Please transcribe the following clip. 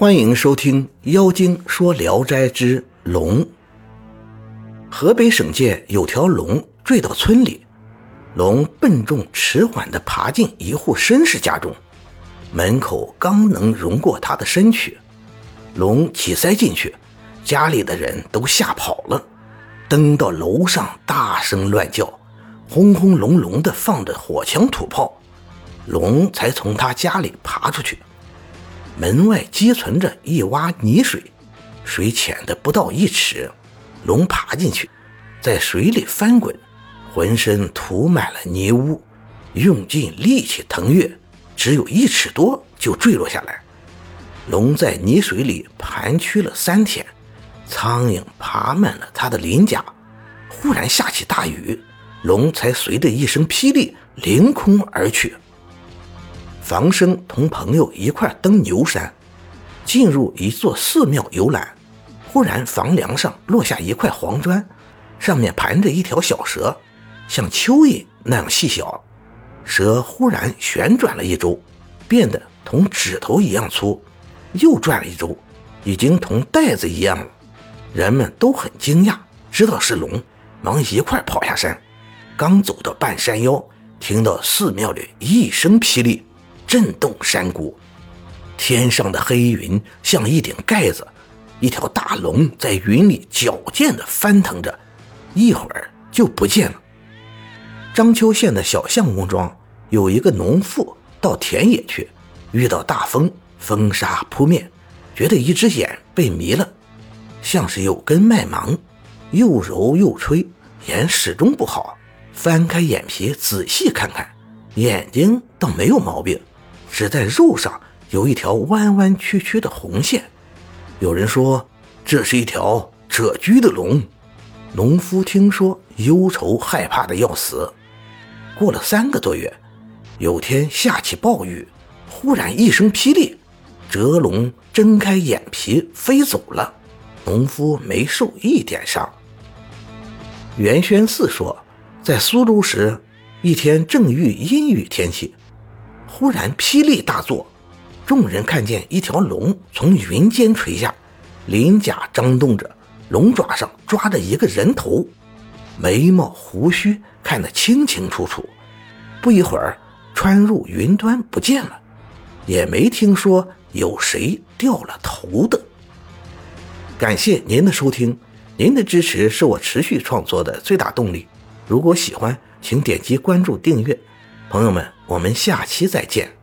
欢迎收听《妖精说聊斋之龙》。河北省界有条龙坠到村里，龙笨重迟缓地爬进一户绅士家中，门口刚能容过他的身躯，龙起塞进去，家里的人都吓跑了，登到楼上大声乱叫，轰轰隆隆地放着火枪土炮，龙才从他家里爬出去。门外积存着一洼泥水，水浅的不到一尺。龙爬进去，在水里翻滚，浑身涂满了泥污，用尽力气腾跃，只有一尺多就坠落下来。龙在泥水里盘曲了三天，苍蝇爬满了他的鳞甲。忽然下起大雨，龙才随着一声霹雳凌空而去。房生同朋友一块登牛山，进入一座寺庙游览。忽然房梁上落下一块黄砖，上面盘着一条小蛇，像蚯蚓那样细小。蛇忽然旋转了一周，变得同指头一样粗，又转了一周，已经同袋子一样了。人们都很惊讶，知道是龙，忙一块跑下山。刚走到半山腰，听到寺庙里一声霹雳。震动山谷，天上的黑云像一顶盖子，一条大龙在云里矫健地翻腾着，一会儿就不见了。章丘县的小相公庄有一个农妇到田野去，遇到大风，风沙扑面，觉得一只眼被迷了，像是有根麦芒，又揉又吹，眼始终不好。翻开眼皮仔细看看，眼睛倒没有毛病。只在肉上有一条弯弯曲曲的红线，有人说这是一条蛰居的龙。农夫听说，忧愁害怕的要死。过了三个多月，有天下起暴雨，忽然一声霹雳，蛰龙睁开眼皮飞走了，农夫没受一点伤。袁宣四说，在苏州时，一天正遇阴雨天气。忽然霹雳大作，众人看见一条龙从云间垂下，鳞甲张动着，龙爪上抓着一个人头，眉毛胡须看得清清楚楚。不一会儿，穿入云端不见了，也没听说有谁掉了头的。感谢您的收听，您的支持是我持续创作的最大动力。如果喜欢，请点击关注订阅。朋友们，我们下期再见。